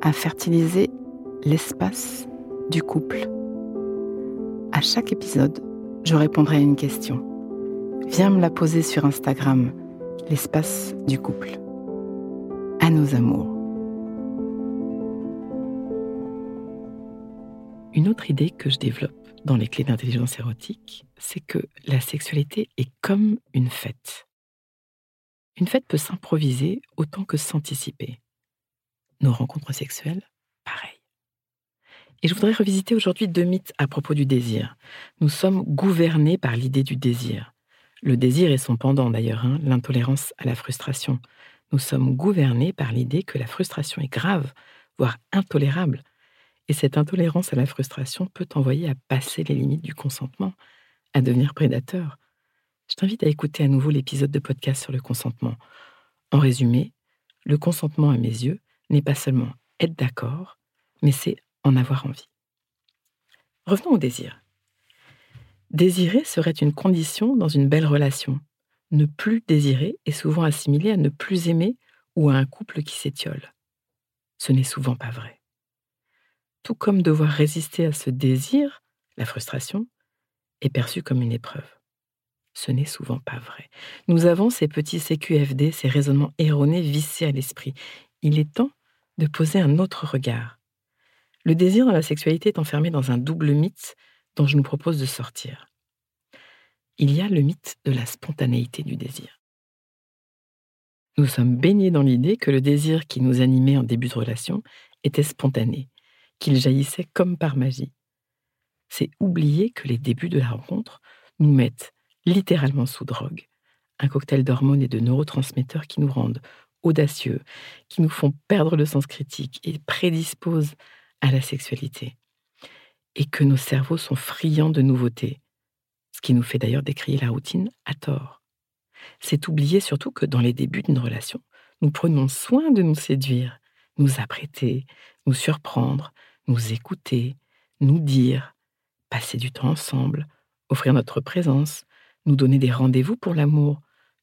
à fertiliser l'espace du couple. À chaque épisode, je répondrai à une question. Viens me la poser sur Instagram, l'espace du couple. À nos amours. Une autre idée que je développe dans les clés d'intelligence érotique, c'est que la sexualité est comme une fête. Une fête peut s'improviser autant que s'anticiper. Nos rencontres sexuelles, pareil. Et je voudrais revisiter aujourd'hui deux mythes à propos du désir. Nous sommes gouvernés par l'idée du désir. Le désir est son pendant d'ailleurs, hein, l'intolérance à la frustration. Nous sommes gouvernés par l'idée que la frustration est grave, voire intolérable. Et cette intolérance à la frustration peut envoyer à passer les limites du consentement, à devenir prédateur. Je t'invite à écouter à nouveau l'épisode de podcast sur le consentement. En résumé, le consentement à mes yeux n'est pas seulement être d'accord, mais c'est en avoir envie. Revenons au désir. Désirer serait une condition dans une belle relation. Ne plus désirer est souvent assimilé à ne plus aimer ou à un couple qui s'étiole. Ce n'est souvent pas vrai. Tout comme devoir résister à ce désir, la frustration, est perçue comme une épreuve. Ce n'est souvent pas vrai. Nous avons ces petits CQFD, ces raisonnements erronés vissés à l'esprit. Il est temps de poser un autre regard. Le désir dans la sexualité est enfermé dans un double mythe dont je nous propose de sortir. Il y a le mythe de la spontanéité du désir. Nous sommes baignés dans l'idée que le désir qui nous animait en début de relation était spontané, qu'il jaillissait comme par magie. C'est oublier que les débuts de la rencontre nous mettent littéralement sous drogue, un cocktail d'hormones et de neurotransmetteurs qui nous rendent audacieux, qui nous font perdre le sens critique et prédisposent à la sexualité. Et que nos cerveaux sont friands de nouveautés, ce qui nous fait d'ailleurs décrier la routine à tort. C'est oublier surtout que dans les débuts d'une relation, nous prenons soin de nous séduire, nous apprêter, nous surprendre, nous écouter, nous dire, passer du temps ensemble, offrir notre présence, nous donner des rendez-vous pour l'amour,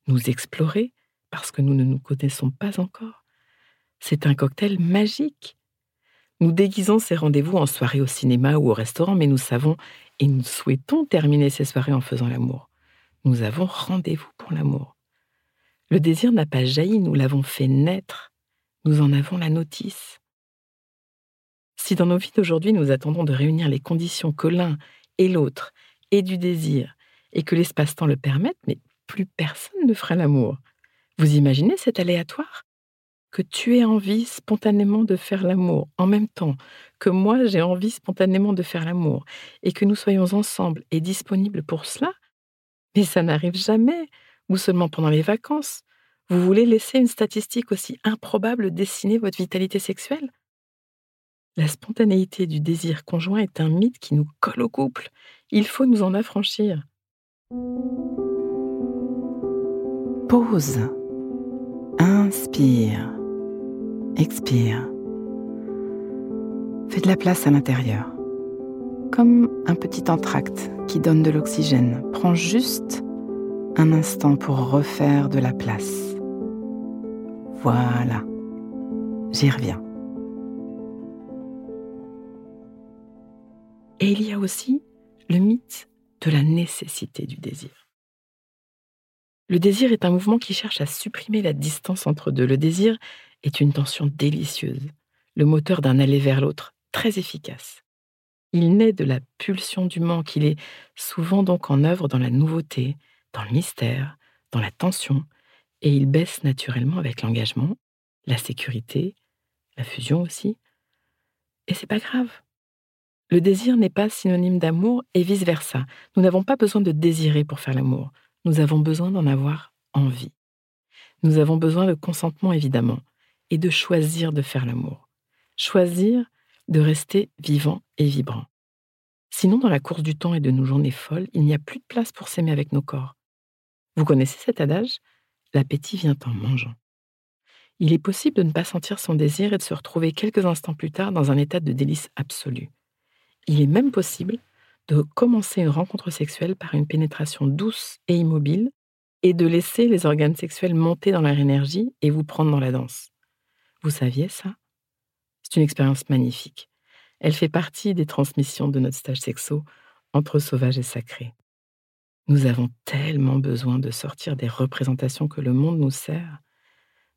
nous explorer parce que nous ne nous connaissons pas encore. C'est un cocktail magique. Nous déguisons ces rendez-vous en soirée au cinéma ou au restaurant, mais nous savons et nous souhaitons terminer ces soirées en faisant l'amour. Nous avons rendez-vous pour l'amour. Le désir n'a pas jailli, nous l'avons fait naître. Nous en avons la notice. Si dans nos vies d'aujourd'hui nous attendons de réunir les conditions que l'un et l'autre aient du désir et que l'espace-temps le permette, mais plus personne ne fera l'amour. Vous imaginez cet aléatoire? Que tu aies envie spontanément de faire l'amour en même temps que moi j'ai envie spontanément de faire l'amour et que nous soyons ensemble et disponibles pour cela? Mais ça n'arrive jamais, ou seulement pendant les vacances. Vous voulez laisser une statistique aussi improbable dessiner votre vitalité sexuelle? La spontanéité du désir conjoint est un mythe qui nous colle au couple. Il faut nous en affranchir. Pause. Inspire. Expire. Fais de la place à l'intérieur. Comme un petit entracte qui donne de l'oxygène. Prends juste un instant pour refaire de la place. Voilà. J'y reviens. Et il y a aussi le mythe de la nécessité du désir. Le désir est un mouvement qui cherche à supprimer la distance entre deux. Le désir est une tension délicieuse, le moteur d'un aller vers l'autre, très efficace. Il naît de la pulsion du manque, il est souvent donc en œuvre dans la nouveauté, dans le mystère, dans la tension, et il baisse naturellement avec l'engagement, la sécurité, la fusion aussi. Et c'est pas grave. Le désir n'est pas synonyme d'amour et vice-versa. Nous n'avons pas besoin de désirer pour faire l'amour. Nous avons besoin d'en avoir envie. Nous avons besoin de consentement, évidemment, et de choisir de faire l'amour. Choisir de rester vivant et vibrant. Sinon, dans la course du temps et de nos journées folles, il n'y a plus de place pour s'aimer avec nos corps. Vous connaissez cet adage L'appétit vient en mangeant. Il est possible de ne pas sentir son désir et de se retrouver quelques instants plus tard dans un état de délice absolu. Il est même possible de commencer une rencontre sexuelle par une pénétration douce et immobile et de laisser les organes sexuels monter dans leur énergie et vous prendre dans la danse. Vous saviez ça? C'est une expérience magnifique. Elle fait partie des transmissions de notre stage sexo entre sauvage et sacré. Nous avons tellement besoin de sortir des représentations que le monde nous sert.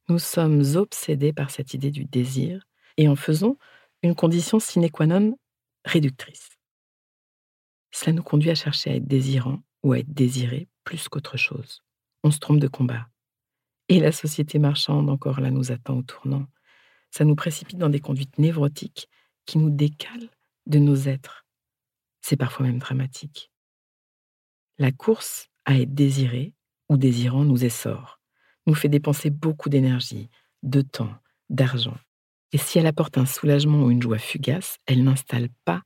Nous sommes obsédés par cette idée du désir et en faisons une condition sine qua non réductrice. Cela nous conduit à chercher à être désirant ou à être désiré plus qu'autre chose. On se trompe de combat. Et la société marchande encore là nous attend au tournant. Ça nous précipite dans des conduites névrotiques qui nous décalent de nos êtres. C'est parfois même dramatique. La course à être désiré ou désirant nous essore, nous fait dépenser beaucoup d'énergie, de temps, d'argent. Et si elle apporte un soulagement ou une joie fugace, elle n'installe pas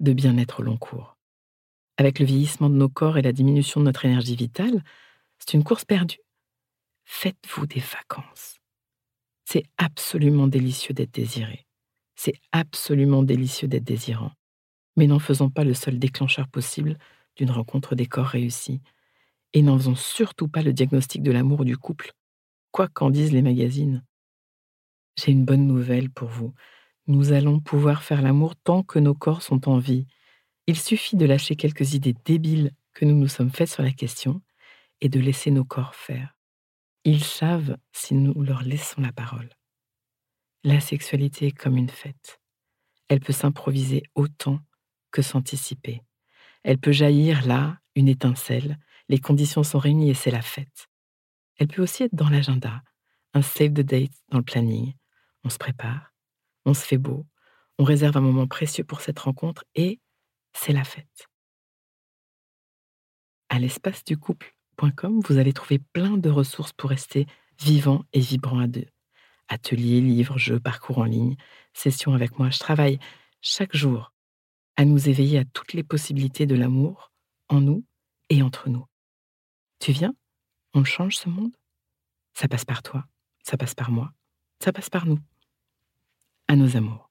de bien-être au long cours. Avec le vieillissement de nos corps et la diminution de notre énergie vitale, c'est une course perdue. Faites-vous des vacances. C'est absolument délicieux d'être désiré. C'est absolument délicieux d'être désirant. Mais n'en faisons pas le seul déclencheur possible d'une rencontre des corps réussis, et n'en faisons surtout pas le diagnostic de l'amour du couple, quoi qu'en disent les magazines. J'ai une bonne nouvelle pour vous. Nous allons pouvoir faire l'amour tant que nos corps sont en vie. Il suffit de lâcher quelques idées débiles que nous nous sommes faites sur la question et de laisser nos corps faire. Ils savent si nous leur laissons la parole. La sexualité est comme une fête. Elle peut s'improviser autant que s'anticiper. Elle peut jaillir là, une étincelle, les conditions sont réunies et c'est la fête. Elle peut aussi être dans l'agenda, un save the date dans le planning. On se prépare, on se fait beau, on réserve un moment précieux pour cette rencontre et c'est la fête. À l'espace du couple.com, vous allez trouver plein de ressources pour rester vivant et vibrant à deux. Ateliers, livres, jeux, parcours en ligne, sessions avec moi. Je travaille chaque jour à nous éveiller à toutes les possibilités de l'amour en nous et entre nous. Tu viens? On change ce monde? Ça passe par toi, ça passe par moi, ça passe par nous. À nos amours.